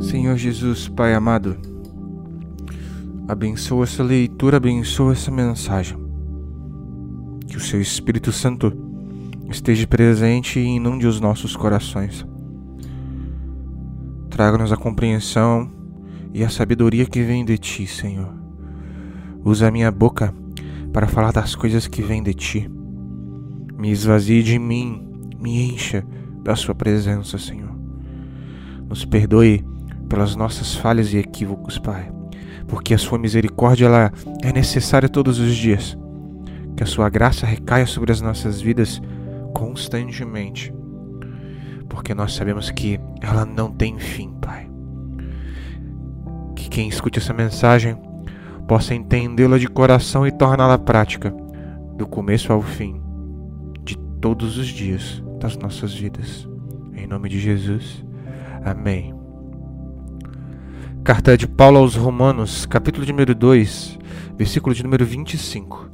Senhor Jesus, Pai amado, abençoa essa leitura, abençoa essa mensagem. Que o Seu Espírito Santo esteja presente e inunde os nossos corações. Traga-nos a compreensão e a sabedoria que vem de Ti, Senhor. Usa a minha boca para falar das coisas que vêm de Ti. Me esvazie de mim, me encha da Sua presença, Senhor. Nos perdoe pelas nossas falhas e equívocos, Pai, porque a Sua misericórdia ela é necessária todos os dias. Que a Sua graça recaia sobre as nossas vidas constantemente, porque nós sabemos que ela não tem fim, Pai. Que quem escute essa mensagem possa entendê-la de coração e torná-la prática, do começo ao fim, de todos os dias das nossas vidas. Em nome de Jesus. Amém. Carta de Paulo aos Romanos, capítulo número 2, versículo de número 25.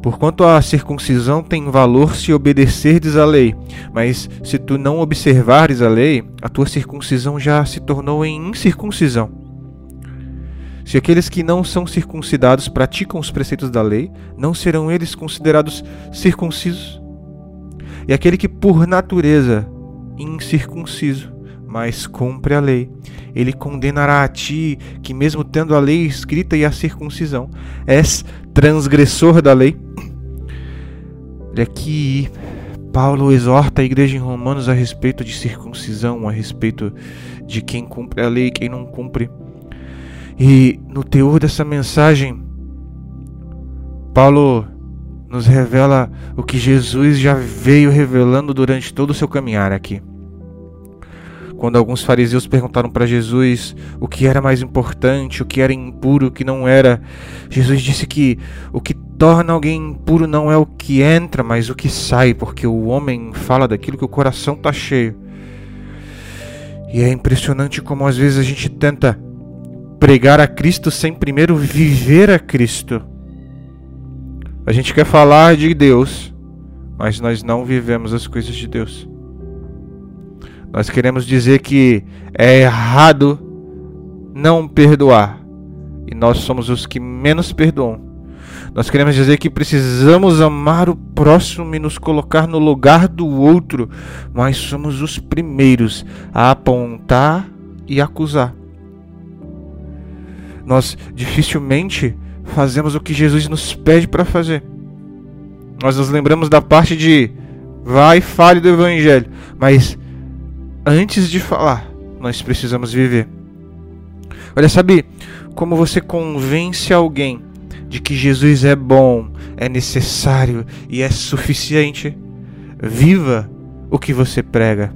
Porquanto a circuncisão tem valor se obedecerdes à lei, mas se tu não observares a lei, a tua circuncisão já se tornou em incircuncisão. Se aqueles que não são circuncidados praticam os preceitos da lei, não serão eles considerados circuncisos? E aquele que por natureza incircunciso mas cumpre a lei. Ele condenará a ti, que mesmo tendo a lei escrita e a circuncisão, és transgressor da lei. Olha aqui, Paulo exorta a igreja em Romanos a respeito de circuncisão, a respeito de quem cumpre a lei e quem não cumpre. E no teor dessa mensagem, Paulo nos revela o que Jesus já veio revelando durante todo o seu caminhar aqui. Quando alguns fariseus perguntaram para Jesus o que era mais importante, o que era impuro, o que não era, Jesus disse que o que torna alguém impuro não é o que entra, mas o que sai, porque o homem fala daquilo que o coração está cheio. E é impressionante como às vezes a gente tenta pregar a Cristo sem primeiro viver a Cristo. A gente quer falar de Deus, mas nós não vivemos as coisas de Deus. Nós queremos dizer que é errado não perdoar. E nós somos os que menos perdoam. Nós queremos dizer que precisamos amar o próximo e nos colocar no lugar do outro, mas somos os primeiros a apontar e acusar. Nós dificilmente fazemos o que Jesus nos pede para fazer. Nós nos lembramos da parte de vai e fale do evangelho, mas antes de falar, nós precisamos viver. Olha, sabe como você convence alguém de que Jesus é bom, é necessário e é suficiente? Viva o que você prega.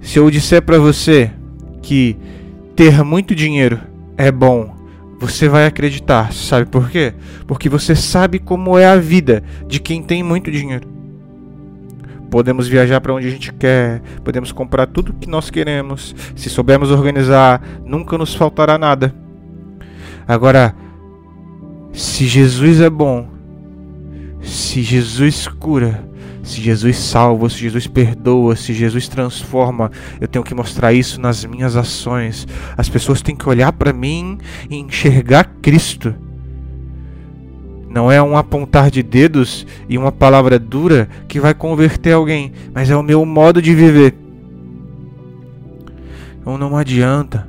Se eu disser para você que ter muito dinheiro é bom, você vai acreditar. Sabe por quê? Porque você sabe como é a vida de quem tem muito dinheiro. Podemos viajar para onde a gente quer, podemos comprar tudo que nós queremos. Se soubermos organizar, nunca nos faltará nada. Agora, se Jesus é bom, se Jesus cura, se Jesus salva, se Jesus perdoa, se Jesus transforma, eu tenho que mostrar isso nas minhas ações. As pessoas têm que olhar para mim e enxergar Cristo. Não é um apontar de dedos e uma palavra dura que vai converter alguém, mas é o meu modo de viver. Então não adianta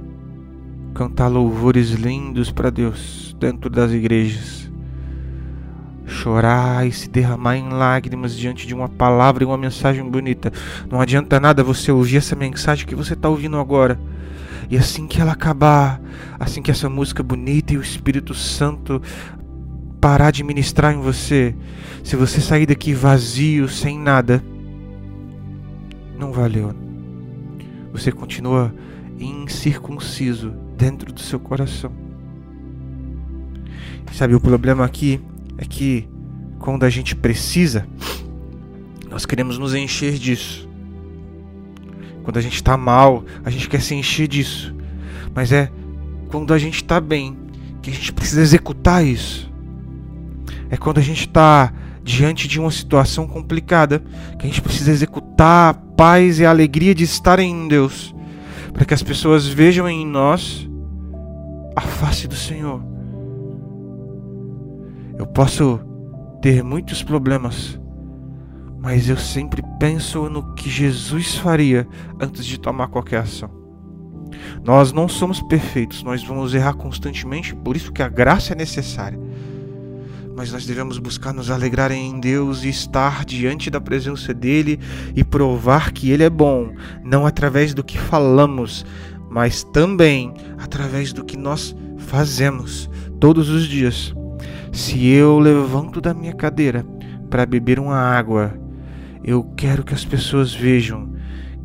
cantar louvores lindos para Deus dentro das igrejas, chorar e se derramar em lágrimas diante de uma palavra e uma mensagem bonita. Não adianta nada você ouvir essa mensagem que você está ouvindo agora. E assim que ela acabar, assim que essa música bonita e o Espírito Santo parar de ministrar em você, se você sair daqui vazio, sem nada, não valeu. Você continua incircunciso dentro do seu coração. Sabe, o problema aqui é que quando a gente precisa, nós queremos nos encher disso. Quando a gente está mal, a gente quer se encher disso. Mas é quando a gente está bem que a gente precisa executar isso é quando a gente está diante de uma situação complicada, que a gente precisa executar a paz e a alegria de estar em Deus. para que as pessoas vejam em nós a face do Senhor. Eu posso ter muitos problemas, mas eu sempre penso no que Jesus faria antes de tomar qualquer ação. Nós não somos perfeitos, nós vamos errar constantemente, por isso que a graça é necessária. Mas nós devemos buscar nos alegrar em Deus e estar diante da presença dele e provar que ele é bom, não através do que falamos, mas também através do que nós fazemos todos os dias. Se eu levanto da minha cadeira para beber uma água, eu quero que as pessoas vejam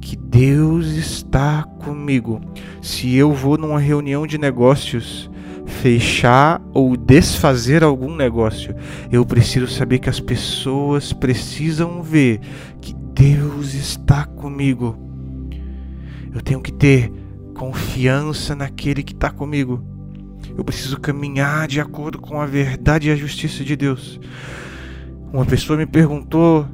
que Deus está comigo. Se eu vou numa reunião de negócios, fechar ou desfazer algum negócio, eu preciso saber que as pessoas precisam ver que Deus está comigo. Eu tenho que ter confiança naquele que está comigo. Eu preciso caminhar de acordo com a verdade e a justiça de Deus. Uma pessoa me perguntou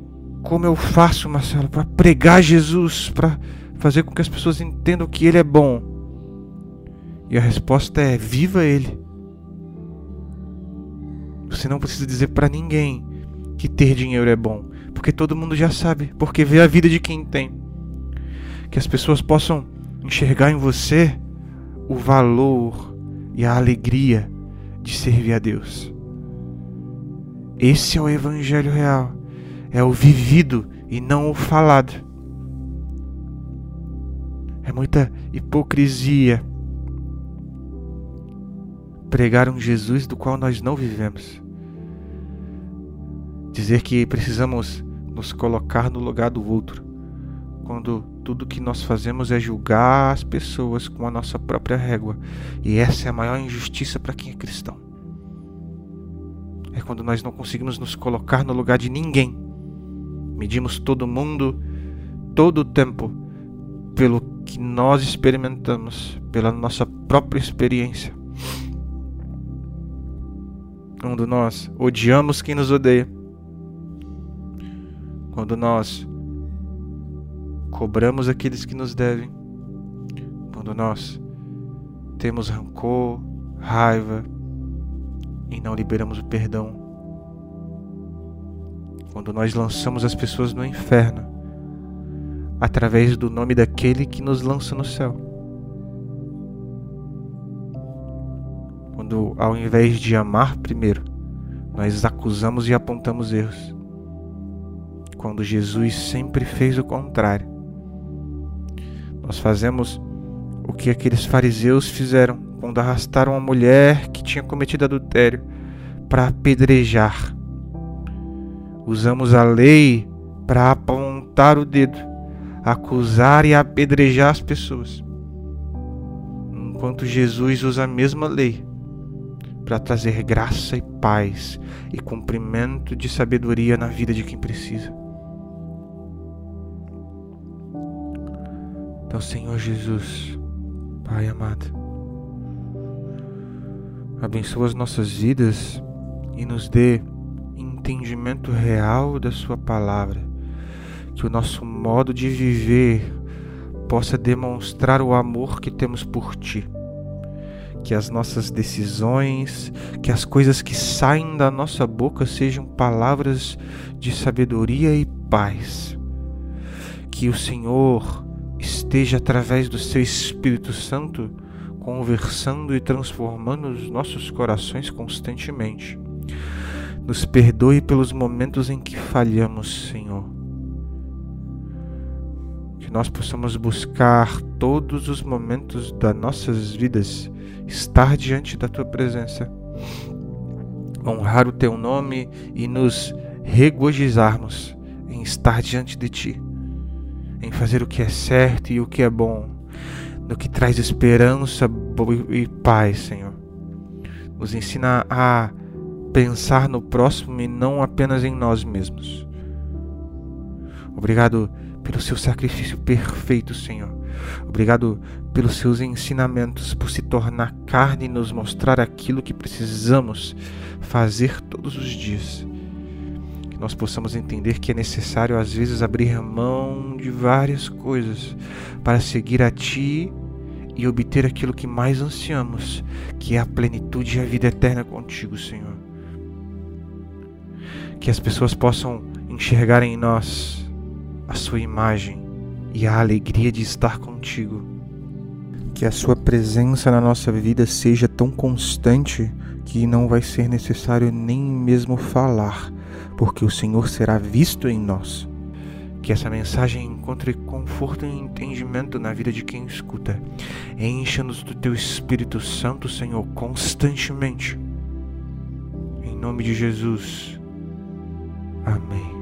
como eu faço, Marcelo, para pregar Jesus, para fazer com que as pessoas entendam que Ele é bom. E a resposta é: viva Ele. Você não precisa dizer para ninguém que ter dinheiro é bom, porque todo mundo já sabe, porque vê a vida de quem tem. Que as pessoas possam enxergar em você o valor e a alegria de servir a Deus. Esse é o Evangelho real. É o vivido e não o falado. É muita hipocrisia pregar um Jesus do qual nós não vivemos. Dizer que precisamos nos colocar no lugar do outro, quando tudo que nós fazemos é julgar as pessoas com a nossa própria régua. E essa é a maior injustiça para quem é cristão. É quando nós não conseguimos nos colocar no lugar de ninguém. Medimos todo mundo, todo o tempo, pelo que nós experimentamos, pela nossa própria experiência. Quando nós odiamos quem nos odeia, quando nós cobramos aqueles que nos devem, quando nós temos rancor, raiva e não liberamos o perdão, quando nós lançamos as pessoas no inferno através do nome daquele que nos lança no céu. Quando, ao invés de amar primeiro, nós acusamos e apontamos erros. Quando Jesus sempre fez o contrário. Nós fazemos o que aqueles fariseus fizeram quando arrastaram a mulher que tinha cometido adultério para apedrejar. Usamos a lei para apontar o dedo, acusar e apedrejar as pessoas. Enquanto Jesus usa a mesma lei para trazer graça e paz e cumprimento de sabedoria na vida de quem precisa. Então, Senhor Jesus, Pai amado, abençoa as nossas vidas e nos dê entendimento real da Sua palavra, que o nosso modo de viver possa demonstrar o amor que temos por Ti. Que as nossas decisões, que as coisas que saem da nossa boca sejam palavras de sabedoria e paz. Que o Senhor esteja através do seu Espírito Santo conversando e transformando os nossos corações constantemente. Nos perdoe pelos momentos em que falhamos, Senhor. Que nós possamos buscar todos os momentos das nossas vidas estar diante da tua presença, honrar o teu nome e nos regozijarmos em estar diante de ti em fazer o que é certo e o que é bom, no que traz esperança e paz, Senhor. Nos ensina a pensar no próximo e não apenas em nós mesmos. Obrigado pelo seu sacrifício perfeito, Senhor. Obrigado pelos seus ensinamentos, por se tornar carne e nos mostrar aquilo que precisamos fazer todos os dias que nós possamos entender que é necessário às vezes abrir mão de várias coisas para seguir a Ti e obter aquilo que mais ansiamos, que é a plenitude e a vida eterna contigo, Senhor. Que as pessoas possam enxergar em nós a Sua imagem e a alegria de estar contigo. Que a Sua presença na nossa vida seja tão constante que não vai ser necessário nem mesmo falar, porque o Senhor será visto em nós. Que essa mensagem encontre conforto e entendimento na vida de quem escuta. Encha-nos do teu Espírito Santo, Senhor, constantemente. Em nome de Jesus. Amém.